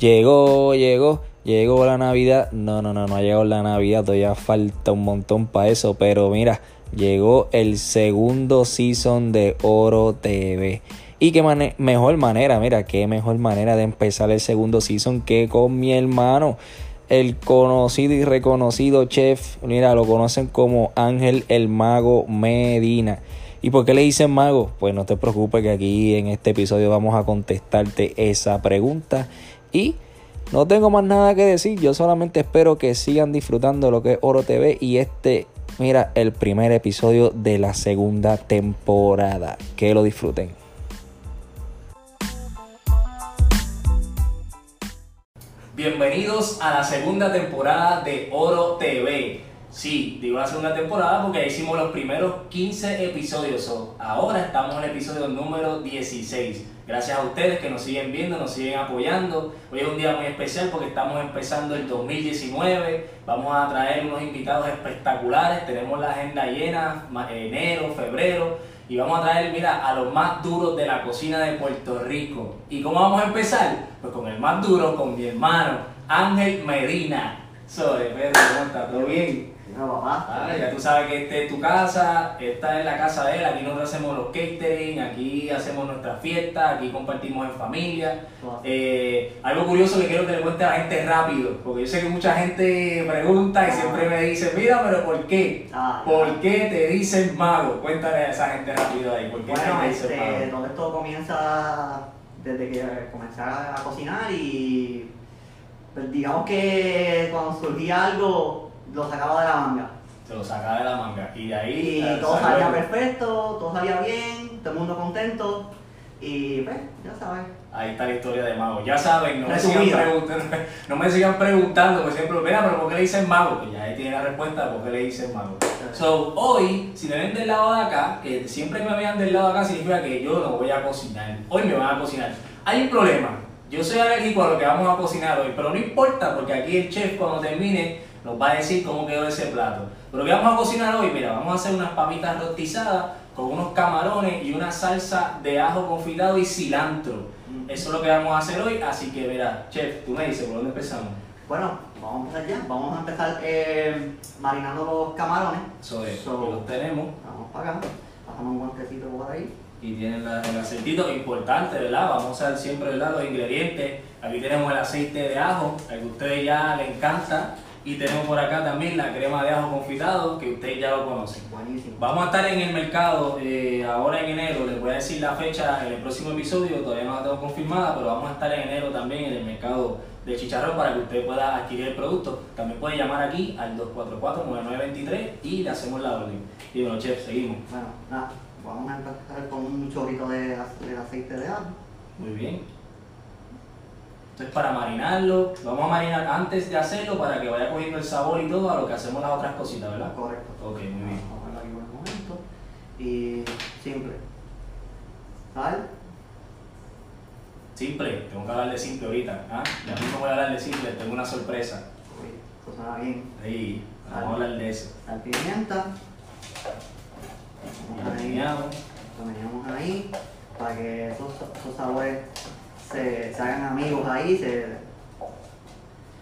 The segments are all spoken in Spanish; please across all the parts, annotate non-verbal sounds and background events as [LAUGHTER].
Llegó, llegó, llegó la Navidad. No, no, no, no ha llegado la Navidad. Todavía falta un montón para eso. Pero mira, llegó el segundo season de Oro TV. Y qué mejor manera, mira, qué mejor manera de empezar el segundo season que con mi hermano, el conocido y reconocido chef. Mira, lo conocen como Ángel el Mago Medina. ¿Y por qué le dicen mago? Pues no te preocupes que aquí en este episodio vamos a contestarte esa pregunta y no tengo más nada que decir, yo solamente espero que sigan disfrutando lo que es Oro TV y este, mira, el primer episodio de la segunda temporada. Que lo disfruten. Bienvenidos a la segunda temporada de Oro TV. Sí, digo la segunda temporada porque hicimos los primeros 15 episodios. ahora estamos en el episodio número 16. Gracias a ustedes que nos siguen viendo, nos siguen apoyando. Hoy es un día muy especial porque estamos empezando el 2019. Vamos a traer unos invitados espectaculares. Tenemos la agenda llena, enero, febrero. Y vamos a traer, mira, a los más duros de la cocina de Puerto Rico. ¿Y cómo vamos a empezar? Pues con el más duro, con mi hermano, Ángel Medina. Sobre, Pedro, ¿cómo estás? ¿Todo bien? Ya tú sabes que esta es tu casa, esta es la casa de él, aquí nosotros hacemos los catering, aquí hacemos nuestras fiestas, aquí compartimos en familia. Eh, algo curioso que quiero que le cuente a la gente rápido, porque yo sé que mucha gente pregunta y siempre me dice, mira, pero ¿por qué? Ah, ¿Por qué te dicen mago? Cuéntale a esa gente rápido ahí, ¿por qué bueno, te dicen este, Todo esto comienza desde que comencé a cocinar y pues, digamos que cuando surgía algo lo sacaba de la manga. Se lo sacaba de la manga. Y de ahí. Y todo salía perfecto, todo salía bien, todo el mundo contento. Y pues, ya sabes. Ahí está la historia de Mago. Ya saben, no me, sigan preguntando, [LAUGHS] no me sigan preguntando, por ejemplo, mira, pero ¿por qué le dicen Mago? Que ya ahí tiene la respuesta de por qué le dicen Mago. So, hoy, si me ven del lado de acá, que siempre me vean del lado de acá, significa que yo no voy a cocinar. Hoy me van a cocinar. Hay un problema. Yo soy alérgico a lo que vamos a cocinar hoy, pero no importa, porque aquí el chef, cuando termine, nos va a decir cómo quedó ese plato. Pero ¿qué vamos a cocinar hoy? Mira, vamos a hacer unas papitas rostizadas con unos camarones y una salsa de ajo confitado y cilantro. Eso es lo que vamos a hacer hoy, así que mira, chef, tú me dices, ¿por dónde empezamos? Bueno, vamos a empezar ya. Vamos a empezar eh, marinando los camarones. Eso es, los tenemos. Vamos para acá, pasamos un guantecito por ahí. Y tienen el aceitito importante, ¿verdad? Vamos a usar siempre ¿verdad? los ingredientes. Aquí tenemos el aceite de ajo, al que a ustedes ya les encanta. Y tenemos por acá también la crema de ajo confitado, que ustedes ya lo conocen. Buenísimo. Vamos a estar en el mercado eh, ahora en enero, les voy a decir la fecha en el próximo episodio, todavía no la tengo confirmada, pero vamos a estar en enero también en el mercado de chicharrón para que usted pueda adquirir el producto. También puede llamar aquí al 244-9923 y le hacemos la orden. Y bueno, chef, seguimos. Bueno, nada, vamos a empezar con un chorrito de, de aceite de ajo. Muy bien. Entonces para marinarlo, vamos a marinar antes de hacerlo para que vaya cogiendo el sabor y todo a lo que hacemos las otras cositas, ¿verdad? Correcto. Ok, muy bien. Vamos a aquí por el momento. Y simple. ¿Sal? Simple, tengo que hablar de simple ahorita. ¿ah? Ya mismo voy a hablar de simple, tengo una sorpresa. Uy, eso suena bien. Sí, vamos a hablar de eso. Sal pimienta. Lo ahí para que esos, esos sabores se, hagan amigos ahí. Se...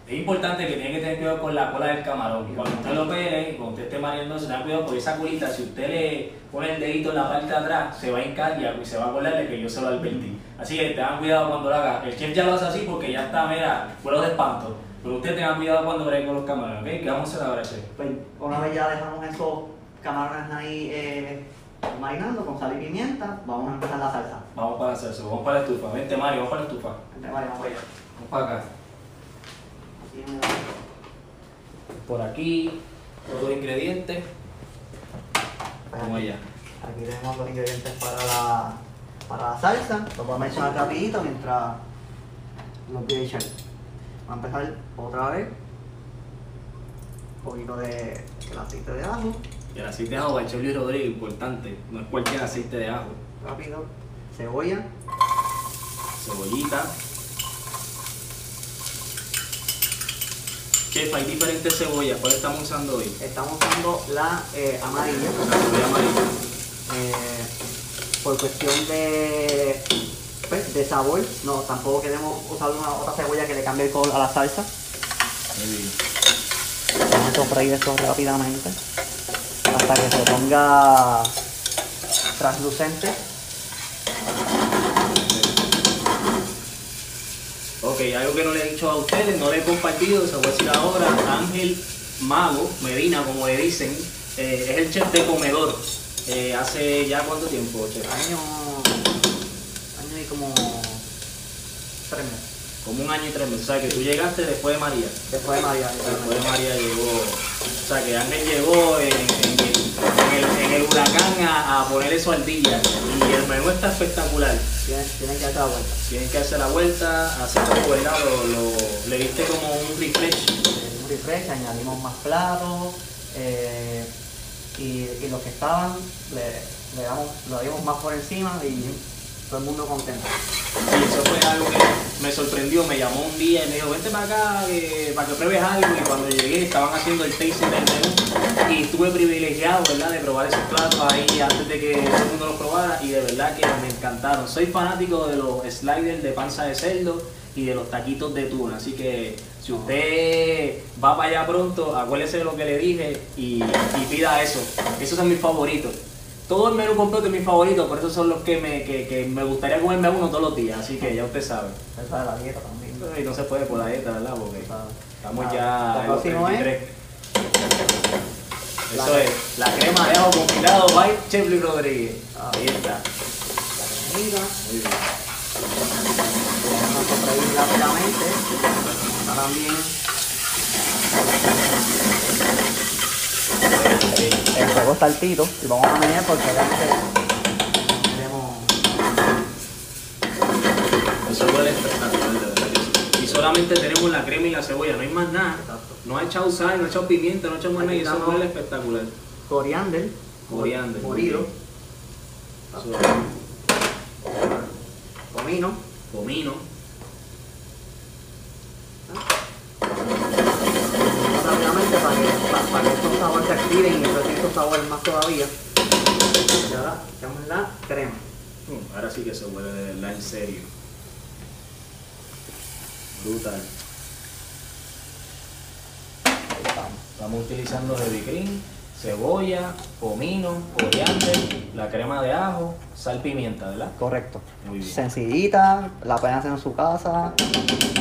Es importante que tiene que tener cuidado con la cola del camarón. Cuando usted lo pele, cuando usted esté mareando, se tenga cuidado porque esa colita, si usted le pone el dedito en la parte de atrás, se va a hincar y se va a acordar de que yo se lo advertí. Así que tengan cuidado cuando lo haga. El chef ya lo hace así porque ya está, mira, fuera de espanto. Pero usted tenga cuidado cuando bregue con los camarones, ¿ok? ¿Qué vamos a hacer ahora, chef? Pues una vez ya dejamos esos camarones ahí eh, marinando con sal y pimienta, vamos a empezar la salsa. Vamos para la salsa, vamos para la estufa. Vente Mario, vamos para la estufa. Vente Mario, vamos allá. Vamos para acá. Por aquí, todos los ingredientes. Vamos allá. Aquí tenemos los ingredientes para la, para la salsa. Los voy a mencionar rapidito mientras los voy a echar. Vamos a empezar otra vez. Un poquito de el aceite de ajo. Y el aceite de ajo para Luis Rodríguez, importante. No es cualquier aceite de ajo. Rápido. Cebolla. Cebollita. Chef, hay diferentes cebollas. ¿Cuál estamos usando hoy? Estamos usando la eh, amarilla. La cebolla amarilla. eh, por cuestión de, pues, de sabor. No, tampoco queremos usar una otra cebolla que le cambie el color a la salsa. Muy bien. Vamos a sofreír esto rápidamente hasta que se ponga translucente. Ok, algo que no le he dicho a ustedes, no le he compartido, se voy a decir ahora. Ángel Mago, Medina, como le dicen, eh, es el chef de comedor. Eh, hace ya cuánto tiempo, chef? Año, año y como tres meses. Como un año y tres meses. O sea, que tú llegaste después de María. Después de María. Después de María llegó. O sea, que Ángel llegó en el, en el- huracán a, a poner eso al día. Y el menú está espectacular. Tienen, tienen que darse la vuelta. Tienes que hacer la vuelta, hacer como ¿verdad? Lo, lo- le diste como un refresh. Un refresh, añadimos más platos eh, y, y los que estaban le, le damos, lo dimos más por encima y todo el mundo contento. Y eso fue algo que me sorprendió, me llamó un día y me dijo, vente para acá para que pruebes algo. Y cuando llegué estaban haciendo el tasting del menú y estuve privilegiado, ¿verdad?, de probar esos platos ahí antes de que todo el mundo los probara y de verdad que me encantaron. Soy fanático de los sliders de panza de cerdo y de los taquitos de tuna, así que si usted va para allá pronto, acuérdese de lo que le dije y, y pida eso. Esos son mis favoritos. Todo el menú completo es mi favorito, por eso son los que me, que, que me gustaría comerme uno todos los días, así que ya usted sabe. Esa de la dieta también. Y no se puede por la dieta, ¿verdad? Porque estamos Ah, ya en los próximo es 33. La- Eso es, la crema de ajo compilado by Chef Luis Rodríguez. Ah. Ahí está. la comida. Muy bien. Vamos a sofreír rápidamente. Ahora también el fuego está altito y vamos a menear porque obviamente queremos Eso huele espectacular, de verdad que sí. Y solamente tenemos la crema y la cebolla, no hay más nada. Exacto. No ha echado sal, no ha echado pimienta, no ha echado más nada y eso huele espectacular. coriander, Coriander. molido, Eso, comino, comino. rápidamente para que, para, que estos sabores se activen y entonces estos sabores más todavía. Y ahora echamos la crema. Mm, Ahora sí que se huele de verdad en serio. Brutal. Ahí estamos. Estamos utilizando heavy cream, cebolla, comino, coriander, la crema de ajo, sal, pimienta, ¿verdad? Correcto. Muy bien. Sencillita, la pueden hacer en su casa,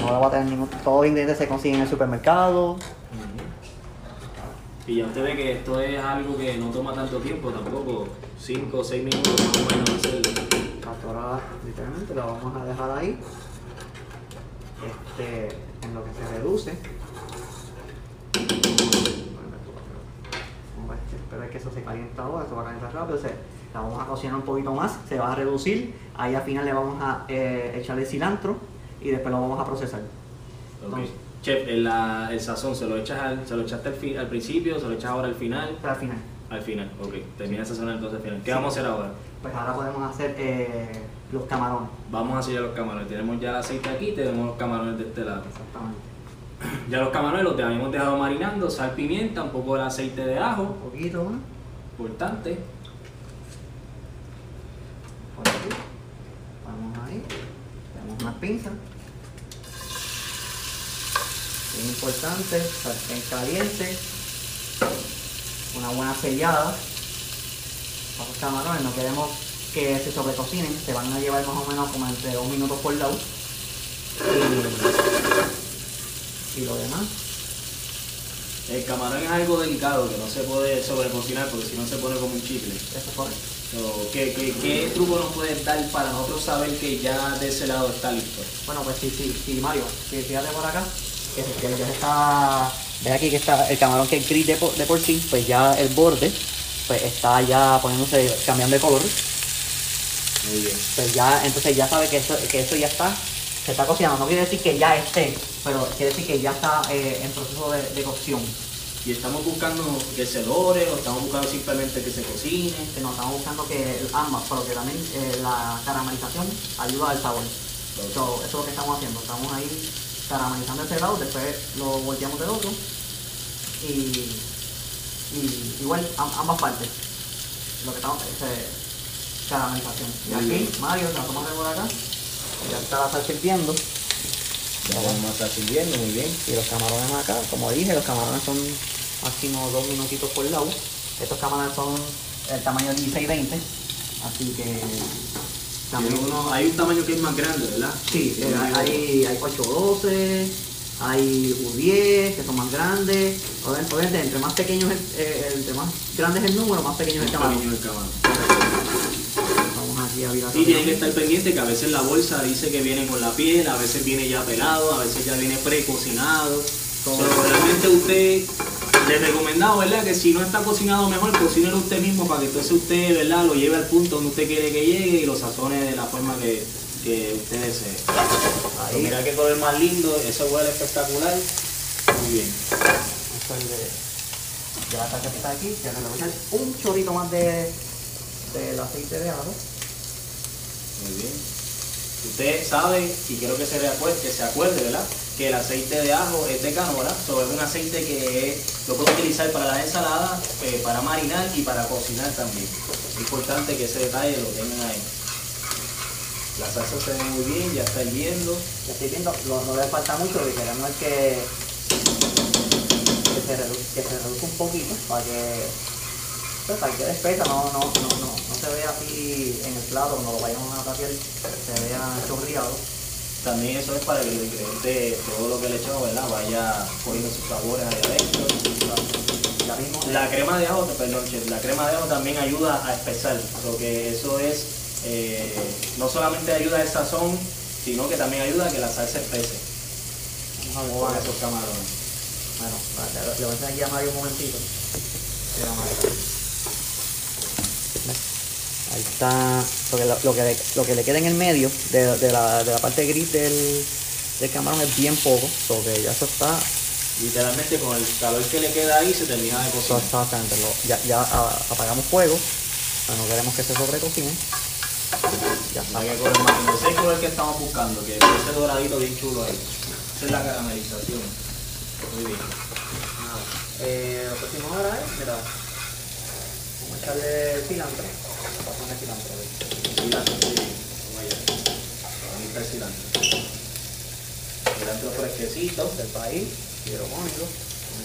no la va a tener ningún. Todos los ingredientes se consiguen en el supermercado. Y ya usted ve que esto es algo que no toma tanto tiempo, tampoco 5 o 6 minutos más o menos hacerlo. Ahora literalmente la vamos a dejar ahí. Este, en lo que se reduce. Ver, Espera que eso se calienta ahora, eso va a calentar rápido. se- la vamos a cocinar un poquito más, se va a reducir. Ahí al final le vamos a eh, echarle cilantro y después lo vamos a procesar. Entonces- Chef, el, la- el sazón, ¿se lo, echas al, ¿se lo echaste al, fi- al principio, se lo echas ahora al final? Pero al final. Al final, ok. Termina de sazonar entonces al final. ¿Qué Sí. vamos a hacer ahora? Pues ahora podemos hacer eh, los camarones. Vamos a hacer ya los camarones. Tenemos ya el aceite aquí, tenemos los camarones de este lado. Exactamente. [CLEARS THROAT] Ya los camarones los habíamos dejado marinando, sal, pimienta, un poco de aceite de ajo, Un poquito, ¿no? importante. Por aquí. Vamos ahí. Tenemos unas pinzas. Bien importante, sartén caliente. Una buena sellada. Para los camarones, no queremos que se sobrecocinen. Se van a llevar más o menos como entre dos minutos por lado. Y, y lo demás. El camarón es algo delicado que no se puede sobrecocinar porque si no se pone como un chicle. Eso fue. So, ¿qué, qué, qué truco nos puedes dar para nosotros saber que ya de ese lado está listo? Bueno, pues sí, sí, sí, Mario, fíjate por acá, que, que ya está, ves aquí que está el camarón que es gris de por, de por sí, pues ya el borde pues está ya poniéndose, cambiando de color. Muy bien. Pues ya, entonces ya sabe que eso, que eso ya está, se está cocinando. No quiere decir que ya esté, pero quiere decir que ya está eh, en proceso de, de cocción. Y estamos buscando que se dore o estamos buscando simplemente que se cocine. Que nos estamos buscando que ambas, pero que también eh, la caramelización ayuda al sabor. So, eso es lo que estamos haciendo. Estamos ahí caramelizando este lado, después lo volteamos del otro. Y, y igual am- ambas partes. Lo que estamos es caramelización. Y Muy aquí, bien. Mario, la toma de por acá. Ya está la salsa hirviendo. Ya vamos a estar sirviendo, muy bien. Y los camarones acá, como dije, los camarones son máximo dos minutitos por lado. Estos camarones son el tamaño 16-20, así que también Tiene uno- hay un tamaño que es más grande, ¿verdad? Sí, eh, Tiene hay, hay 812, hay U10 que son más grandes. Obviamente, entre más pequeño es el, eh, entre más grande es el número, más pequeño es el camarón. Vamos aquí a virar. Sí, tienen que estar pendientes que a veces la bolsa dice que viene con la piel, a veces viene ya pelado, a veces ya viene precocinado. Pero realmente usted, le recomendado, ¿verdad? Que si no está cocinado mejor, cocínelo usted mismo para que entonces usted, ¿verdad? Lo lleve al punto donde usted quiere que llegue y lo sazone de la forma que, que usted desee. Ahí. Mira qué color más lindo, eso huele espectacular. Muy bien. Esto es de, de la que está aquí, que le voy a echar un chorrito más de del aceite de ajo. Muy bien. Usted sabe, y quiero que se, reacuerde, que se acuerde, ¿verdad? Que el aceite de ajo es de canola, so, es un aceite que lo puedo utilizar para la ensalada, eh, para marinar y para cocinar también. Es importante que ese detalle lo tengan ahí. La salsa se ve muy bien, ya está hirviendo. Ya estoy viendo, no le falta mucho, porque queremos que, que, se que se reduzca un poquito para que, pues, quede espesa, no, no, no, no, no se vea así en el plato cuando lo vayamos a tapiar, se vea chorreado. También eso es para que el ingrediente, todo lo que le echamos, ¿verdad? Vaya cogiendo sus sabores ahí adentro. Mismo, La crema de ajo, perdón, chef, la crema de ajo también ayuda a espesar, porque eso es, eh, no solamente ayuda al sazón, sino que también ayuda a que la salsa espese vamos a con probar esos camarones. Bueno, le voy a enseñar aquí a Mario un momentito. Ahí está lo que, lo, que, le- lo que le queda en el medio de, de la, de la parte gris del, del camarón es bien poco, so que ya eso está, Literalmente con el calor que le queda ahí se termina de cocinar. está bastante. Lo- ya ya a- apagamos fuego, pero no queremos que se sobrecocine. Ya está. Hay que más. Ese es el color que estamos buscando, que ese doradito bien chulo ahí. Esa es la caramelización. Muy bien. Nada. Eh, lo que hacemos ahora es, mira, vamos a echarle cilantro. A poner cilantro. fresquecito. del país, a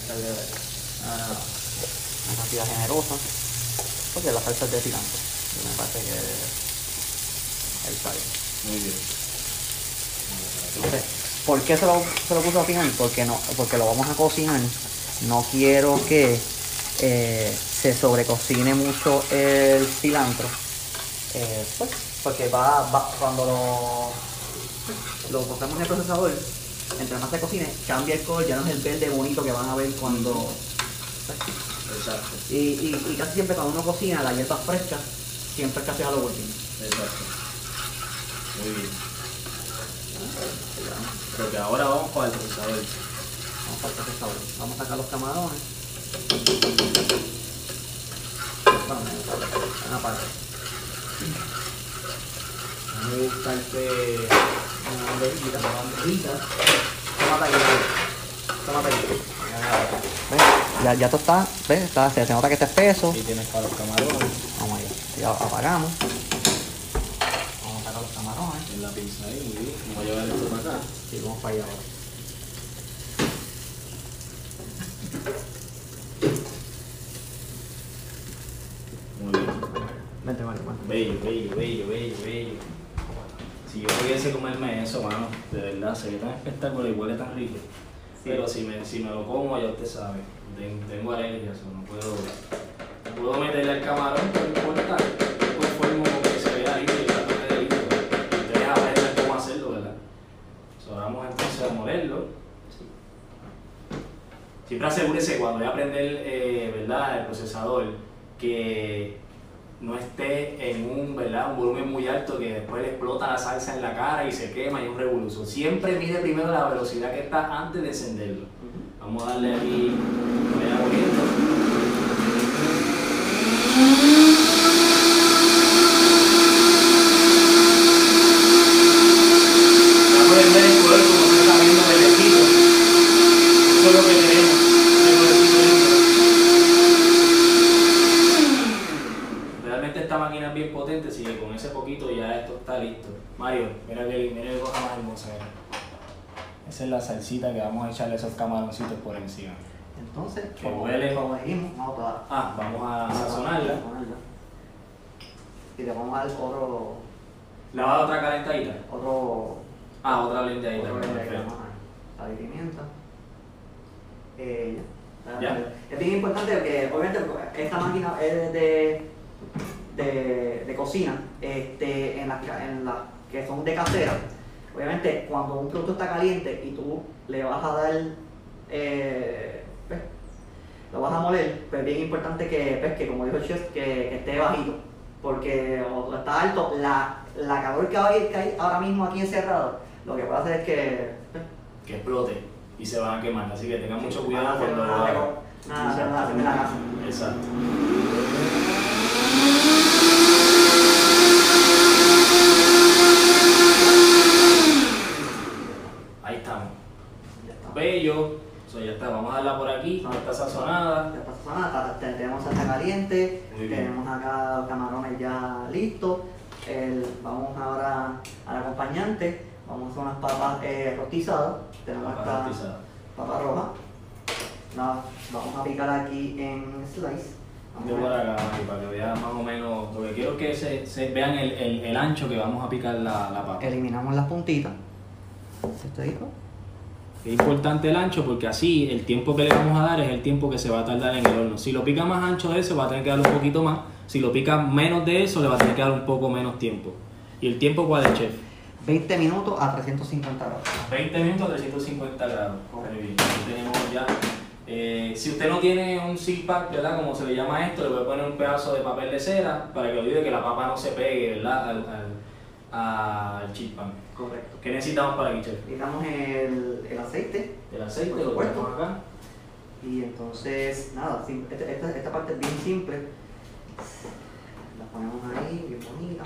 echarle ah, una cantidad generosa, porque la salsa es de cilantro, y me parece que ahí bien. Muy bien. Entonces, ¿por qué se lo, se lo puse al final? Porque, no, porque lo vamos a cocinar, no quiero que eh, se sobrecocine mucho el cilantro, eh, pues, porque va, va- cuando lo, lo en el procesador, entre más se cocine, cambia el color, ya no es el verde bonito que van a ver cuando... Exacto. Y, y, y casi siempre cuando uno cocina las hierbas frescas, siempre es casi a lo último. Exacto. Muy bien. Porque ahora vamos para el procesador. Vamos a el procesador. Vamos a sacar los camarones. Vamos a una parte. A mí me gusta este... Una Mario. Tómate aquí. ¿Ves? Ya, ya esto está, ¿ves? Está, se, nota que está espeso. Aquí tienes para los camarones. Vamos allá. Ya apagamos. Vamos a sacar los camarones. En la pinza ahí, muy. Vamos a llevar esto para acá. Sí, vamos para allá ahora. Muy bien. Vente, Mario, vente. Bello, bello, bello, bello, bello. Si yo pudiese comerme eso, mano, de verdad, se ve tan espectacular y huele tan rico. Pero si me, si me lo como, ya usted sabe, ten- tengo alergias o no puedo. Puedo meterle al camarón, pero no importa. Yo conformo con que se vea y de lindo. Ustedes aprendan cómo hacerlo, ¿verdad? So, vamos entonces a molerlo. Siempre asegúrese cuando vaya a prender, eh, ¿verdad? El procesador, que no esté en un, ¿verdad? un volumen muy alto que después le explota la salsa en la cara y se quema y es un revolución. Siempre mide primero la velocidad que está antes de encenderlo. Vamos a darle aquí, vaya corriendo. Ya pueden ver el color como se está viendo verdecito. Eso es lo que tenemos, ese colorcito lindo. Realmente esta máquina es bien potente, así que con ese poquito ya esto está listo. Mario, mira que mira qué cosa más hermosa. mira. Esa es la salsita que vamos a echarle esos camaroncitos por encima. Entonces, Que como, huele. como dijimos, vamos a Ah, vamos a sazonarla. Y le vamos a dar otro, ¿La va a dar otra calentadita? otro, Ah, otra blendadita. otro verde que perfecto. vamos a dar. Sal y pimienta. Eh, ya. Ya. Es bien importante porque obviamente esta máquina es de, de, de cocina, este, en las en las que son de casera. Obviamente cuando un producto está caliente y tú le vas a dar, eh, pues, lo vas a moler, pues es bien importante que, pues, que como dijo el chef, que, que esté bajito. Porque cuando está alto, la, la calor que hay, que hay ahora mismo aquí encerrado, lo que puede hacer es que pues, Que explote y se van a quemar. Así que tengan mucho cuidado cuando lo hagan. nada, nada. Exacto. Ahí estamos. Ya está. Bello. So, ya está. Vamos a darla por aquí. Ya está sazonada. Ya está sazonada, te- tenemos salsa caliente, tenemos acá los camarones ya listos. El- vamos ahora al acompañante, vamos a hacer unas papas eh, rostizadas. Tenemos Papas esta rostizadas. papa roja. La vamos a picar aquí en slice. Vamos Yo a por acá, para que vean más o menos. Lo que quiero que se, se vean el, el- el ancho que vamos a picar la, la papa. Eliminamos las puntitas. ¿Esto dijo? Es importante el ancho porque así el tiempo que le vamos a dar es el tiempo que se va a tardar en el horno. Si lo pica más ancho de eso, va a tener que dar un poquito más. Si lo pica menos de eso, le va a tener que dar un poco menos tiempo. ¿Y el tiempo cuál es, chef? 20 minutos a 350 grados. 20 minutos a 350 grados. Muy bien. Aquí tenemos ya. eh, si usted no tiene un zip pack, ¿verdad? Como se le llama esto, le voy a poner un pedazo de papel de cera para que olvide que la papa no se pegue, ¿verdad? Al, al, al chip pan. Correcto. ¿Qué necesitamos para chef? Necesitamos el, el aceite. El aceite, Por lo ponemos acá. Y entonces, nada, esta, esta- esta parte es bien simple. La ponemos ahí, bien bonita.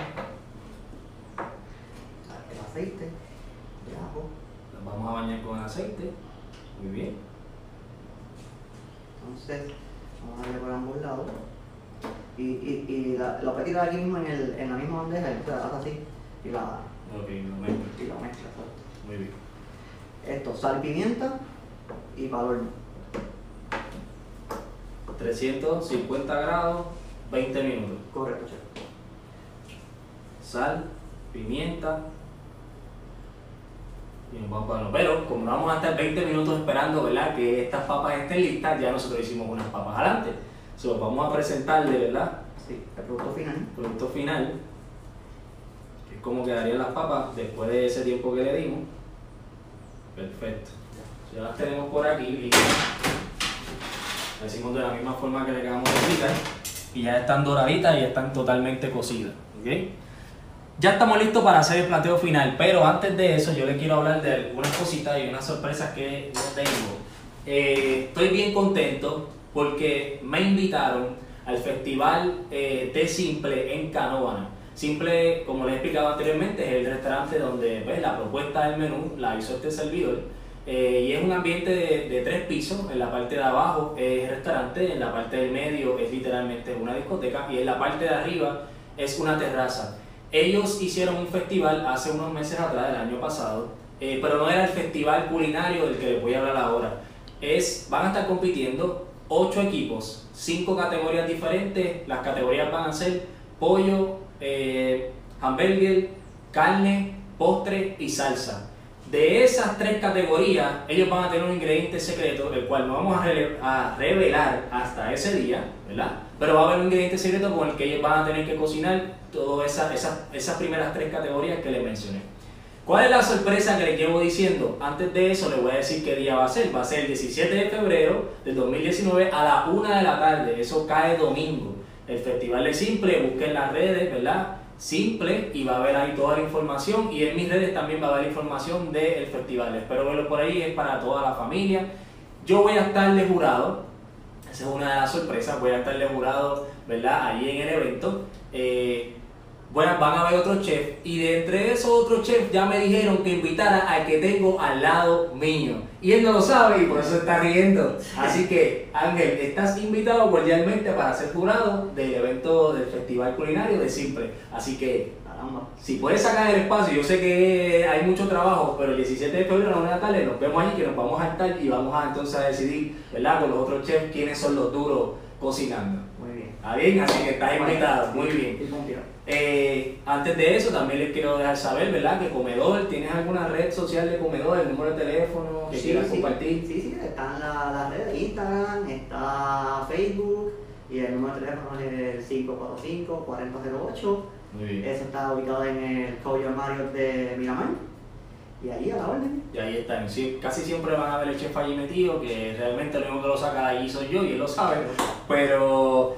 El aceite, de ajo. Las vamos a bañar con aceite. Muy bien. Entonces, vamos a darle por ambos lados. Y, y, y la, lo tirar aquí mismo en, el, en la misma bandeja, la así y la, Ok, lo mezclo. y la mezclas. ¿sabes? Muy bien. Esto, sal, pimienta y para el horno. 350 grados, 20 minutos. Correcto, chef. Sal, pimienta. Y nos vamos para el horno. Pero como no vamos a estar 20 minutos esperando ¿verdad? que estas papas estén listas, ya nosotros hicimos unas papas adelante. So, vamos a presentarle ¿verdad? Sí, el producto final. el producto final. Es como quedarían las papas después de ese tiempo que le dimos. Perfecto. Ya las tenemos por aquí listas. Las hicimos de la misma forma que le de explicar. Y ya están doraditas y ya están totalmente cocidas. ¿ok? Ya estamos listos para hacer el plateo final, pero antes de eso yo les quiero hablar de algunas cositas y unas sorpresas que yo tengo. Eh, estoy bien contento porque me invitaron al festival eh, Té Simple en Canóvana. Simple, como les he explicado anteriormente, es el restaurante donde pues, la propuesta del menú la hizo este servidor. Eh, y es un ambiente de, de tres pisos. En la parte de abajo es restaurante, en la parte del medio es literalmente una discoteca y en la parte de arriba es una terraza. Ellos hicieron un festival hace unos meses atrás, el año pasado, eh, pero no era el festival culinario del que les voy a hablar ahora. Es, van a estar compitiendo ocho equipos, cinco categorías diferentes. Las categorías van a ser pollo, eh, hamburger, carne, postre y salsa. De esas tres categorías, ellos van a tener un ingrediente secreto, el cual no vamos a, revelar hasta ese día, ¿verdad? Pero va a haber un ingrediente secreto con el que ellos van a tener que cocinar todas esas, esas, esas primeras tres categorías que les mencioné. ¿Cuál es la sorpresa que les llevo diciendo? Antes de eso les voy a decir qué día va a ser. Va a ser el 17 de febrero del 2019 a la 1 de la tarde. Eso cae domingo. El Festival de Simple, busquen las redes, ¿verdad? Simple y va a ver ahí toda la información y en mis redes también va a haber información del festival. Espero verlo por ahí, es para toda la familia. Yo voy a estar de jurado, esa es una de las sorpresas, voy a estar de jurado, ¿verdad? Ahí en el evento. Eh, bueno, van a haber otros chefs y de entre esos otros chefs ya me dijeron que invitara al que tengo al lado mío. Y él no lo sabe y por eso está riendo. Así que, Ángel, estás invitado cordialmente para ser jurado del evento del Festival Culinario de Simple. Así que, Caramba. si puedes sacar el espacio, yo sé que hay mucho trabajo, pero el 17 de febrero a la una de la tarde nos vemos allí que nos vamos a estar y vamos a entonces a decidir, ¿verdad? Con los otros chefs quiénes son los duros cocinando. ¿Está bien? Así que estás invitado. Muy bien. Eh, antes de eso, también les quiero dejar saber, ¿verdad? Que Comedor, ¿tienes alguna red social de Comedor, el número de teléfono que Sí, quieras sí, compartir? Sí, sí, están las la redes, Instagram, está Facebook y el número de teléfono es el 545-4008. Muy bien. Eso está ubicado en el Coyo Mario de Miramar. Y ahí a la orden. Y ahí están. Sí, casi siempre van a ver el chef allí metido, que realmente lo único que lo saca de allí soy yo y él lo sabe. Pero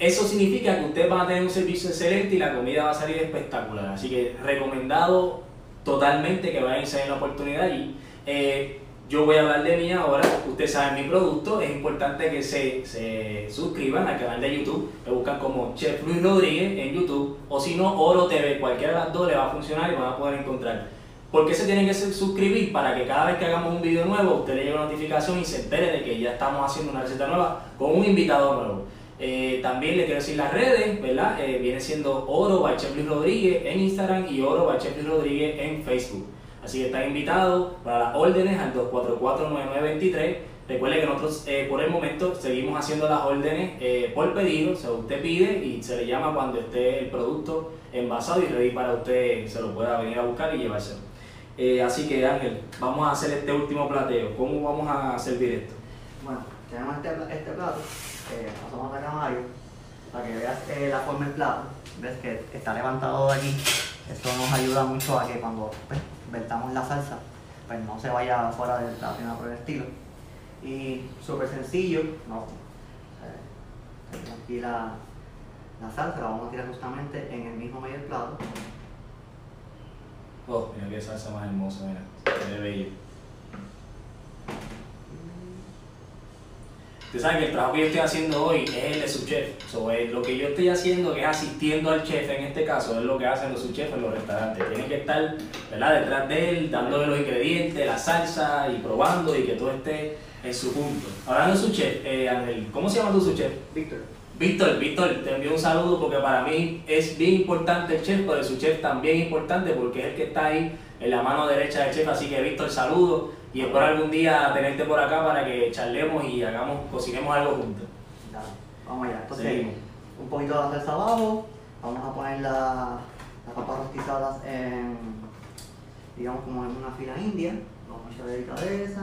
eso significa que ustedes van a tener un servicio excelente y la comida va a salir espectacular. Así que recomendado totalmente que vayan a tener la oportunidad allí. Eh, yo voy a hablar de mí ahora, ustedes saben mi producto, es importante que se, se suscriban al canal de YouTube, me buscan como Chef Luis Rodríguez en YouTube, o si no, Oro TV, cualquiera de las dos le va a funcionar y van a poder encontrar. ¿Por qué se tienen que su- suscribir? Para que cada vez que hagamos un video nuevo, usted le llegue una notificación y se entere de que ya estamos haciendo una receta nueva con un invitado nuevo. Eh, también le quiero decir las redes, ¿verdad? Eh, viene siendo Oro by Chef Rodríguez en Instagram y Oro by Chef Rodríguez en Facebook. Así que están invitados para las órdenes al 244-9923. Recuerde que nosotros eh, por el momento seguimos haciendo las órdenes por pedido, o sea, usted pide y se le llama cuando esté el producto envasado y ready para usted se lo pueda venir a buscar y llevárselo. Así que Ángel, vamos a hacer este último plateo. ¿Cómo vamos a servir esto? Bueno, tenemos este, este plato, eh, pasamos a Mario, para que veas la forma del plato. Ves que está levantado de aquí. Esto nos ayuda mucho a que cuando pues, vertamos la salsa, pues no se vaya fuera del plato ni nada por el estilo. Y súper sencillo, no. eh, aquí la, la salsa, la vamos a tirar justamente en el mismo medio del plato. Oh, mira qué salsa más hermosa, mira. Se. Usted sabe que el trabajo que yo estoy haciendo hoy es el de su chef. So, eh, lo que yo estoy haciendo, que es asistiendo al chef en este caso, es lo que hacen los subchefs en los restaurantes. Tienen que estar ¿verdad? detrás de él, dándole los ingredientes, la salsa y probando y que todo esté en su punto. Hablando de su chef, eh, Ángel, ¿cómo se llama tu su chef? Víctor. Víctor, Víctor, te envío un saludo porque para mí es bien importante el chef, pero su chef también es importante porque es el que está ahí en la mano derecha del chef. Así que Víctor, saludo y espero algún día tenerte por acá para que charlemos y hagamos, cocinemos algo juntos. Dale, vamos allá. Entonces, Seguimos. un poquito de salsa abajo. Vamos a poner la- las papas rostizadas en, digamos, como en una fila india. Vamos a echarle delicadeza.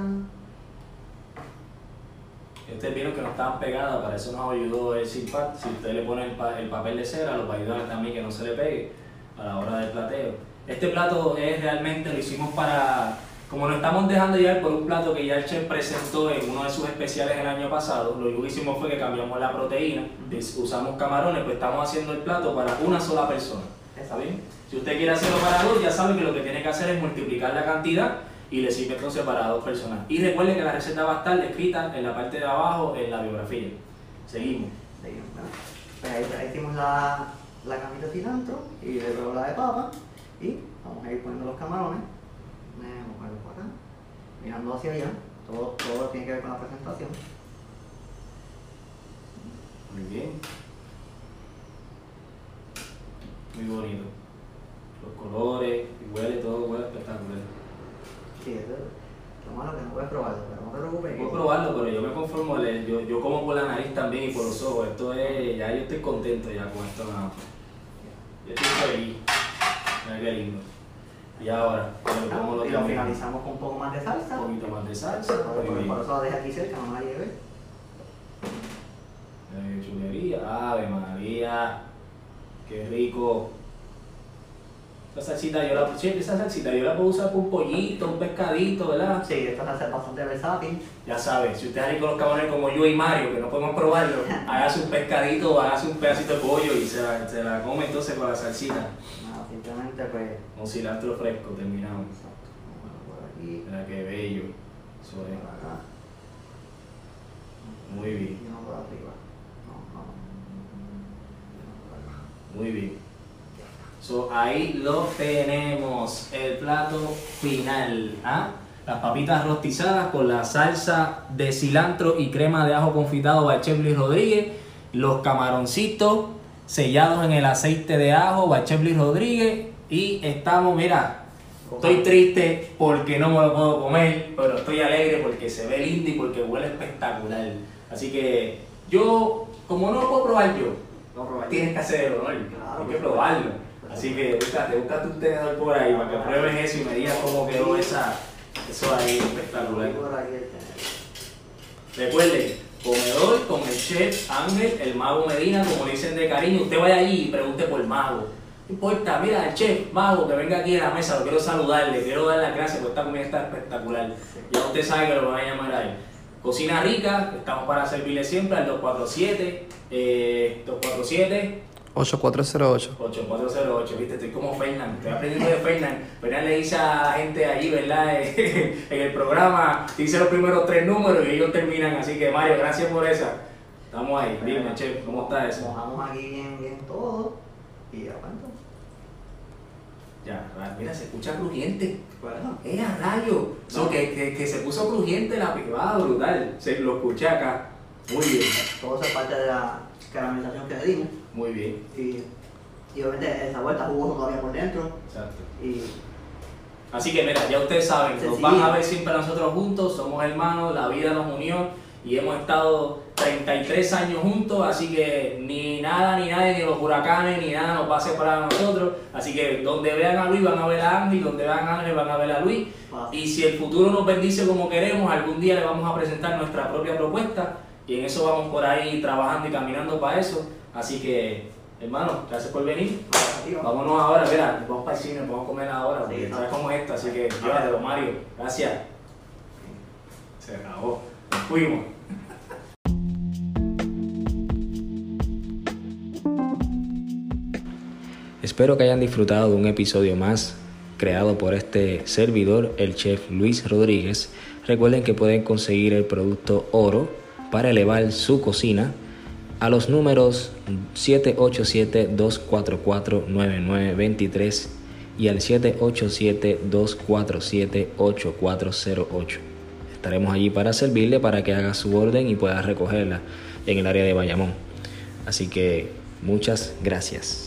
Ustedes vieron que no estaban pegadas, para eso nos ayudó el Silpat. Si usted le pone el, pa- el papel de cera, los va a ayudar también que no se le pegue a la hora del plateo. Este plato es realmente, lo hicimos para, como nos estamos dejando llevar por un plato que ya el chef presentó en uno de sus especiales el año pasado, lo único que hicimos fue que cambiamos la proteína, usamos camarones, pues estamos haciendo el plato para una sola persona. ¿Está bien? Si usted quiere hacerlo para dos, ya sabe que lo que tiene que hacer es multiplicar la cantidad y le sirve entonces para dos personas. Y recuerde que la receta va a estar escrita en la parte de abajo en la biografía. Seguimos. Seguimos. Pues ahí, ahí hicimos la, la camita de cilantro y luego la de papa. Y vamos a ir poniendo los camarones. Vamos a por acá. Mirando hacia allá. Todo, todo tiene que ver con la presentación. Muy bien. Muy bonito. Los colores, y huele todo, huele espectacular. Sí, eso es lo malo que no puedes probarlo, pero no te preocupes. Puedo probarlo, pero yo me conformo, yo, yo como por la nariz también y por los ojos. Esto es, ya yo estoy contento ya con esto nada más. Yo estoy feliz. Mira qué lindo. Y ahora, ¿cómo lo Y lo finalizamos con un poco más de salsa. Un poquito más de salsa. Por, eso la dejé aquí cerca, no me la llevé. Qué chulería. Ave María. Qué rico. Esa salsita yo la, sí, esa salsita yo la puedo usar para un pollito, un pescadito, ¿verdad? Sí, esta salsa es bastante versátil. Ya sabes, si usted es ahí con los camarones como yo y Mario, que no podemos probarlo, [LAUGHS] hágase un pescadito o hágase un pedacito de pollo y se la, se la come entonces con la salsita. Simplemente pues. Con cilantro fresco, terminamos. Exacto. Por aquí, Mira qué bello. Eso por es. acá. Muy bien. Por arriba. No, no. Muy bien. So, ahí lo tenemos, el plato final. ¿ah? Las papitas rostizadas con la salsa de cilantro y crema de ajo confitado by Chef Luis Rodríguez. Los camaroncitos sellados en el aceite de ajo Luis Rodríguez. Y estamos, mira, estoy triste porque no me lo puedo comer, pero estoy alegre porque se ve lindo y porque huele espectacular. Así que yo, como no lo puedo probar yo, probaré. tienes que hacer el honor, Claro, hay que probarlo. Así que búscate, búscate un tenedor por ahí para que pruebes eso y me digas cómo quedó esa, eso ahí espectacular. Recuerden, comedor con el chef Ángel, el mago Medina, como dicen de cariño. Usted vaya allí y pregunte por mago. No importa, mira, el chef, mago, que venga aquí a la mesa, lo quiero saludarle, quiero darle las gracias porque esta comida está espectacular. Ya usted sabe que lo van a llamar a él. Cocina rica, estamos para servirle siempre al 247, eh, 247 8408. 8408, viste, estoy como Fernán, estoy aprendiendo de Fernán. Fernán le dice a la gente allí, ¿verdad? [LAUGHS] en el programa, dice los primeros tres números y ellos terminan. Así que Mario, gracias por esa. Estamos ahí, dime, chef, ¿cómo está eso? Mojamos aquí bien, bien todo. Y ya cuánto. Ya, ah, mira, se escucha crujiente. Bueno, ¡Eh, a rayo! So, que, que, que se puso crujiente la picada, brutal. Se, lo escuché acá. Muy bien, todo es parte de la caramelización que le dimos. Muy bien. Y, y obviamente sabor está jugoso todavía por dentro. Exacto. Y Así que mira, ya ustedes saben, nos van a ver siempre nosotros juntos, somos hermanos, la vida nos unió y hemos estado 33 años juntos, así que ni nada, ni nadie, ni los huracanes, ni nada nos va a separar a nosotros. Así que donde vean a Luis van a ver a Ángel, donde vean a Ángel van a ver a Luis. fácil. Y si el futuro nos bendice como queremos, algún día le vamos a presentar nuestra propia propuesta y en eso vamos por ahí trabajando y caminando para eso. Así que, hermano, gracias por venir. Vámonos ahora, mira, vamos para el cine, vamos a comer ahora, porque sabes cómo es esto, así que llévatelo, Mario. Gracias. Se acabó. Nos fuimos. Espero que hayan disfrutado de un episodio más creado por este servidor, el chef Luis Rodríguez. Recuerden que pueden conseguir el producto oro para elevar su cocina a los números 787-244-9923 y al 787-247-8408. Estaremos allí para servirle para que haga su orden y pueda recogerla en el área de Bayamón. Así que muchas gracias.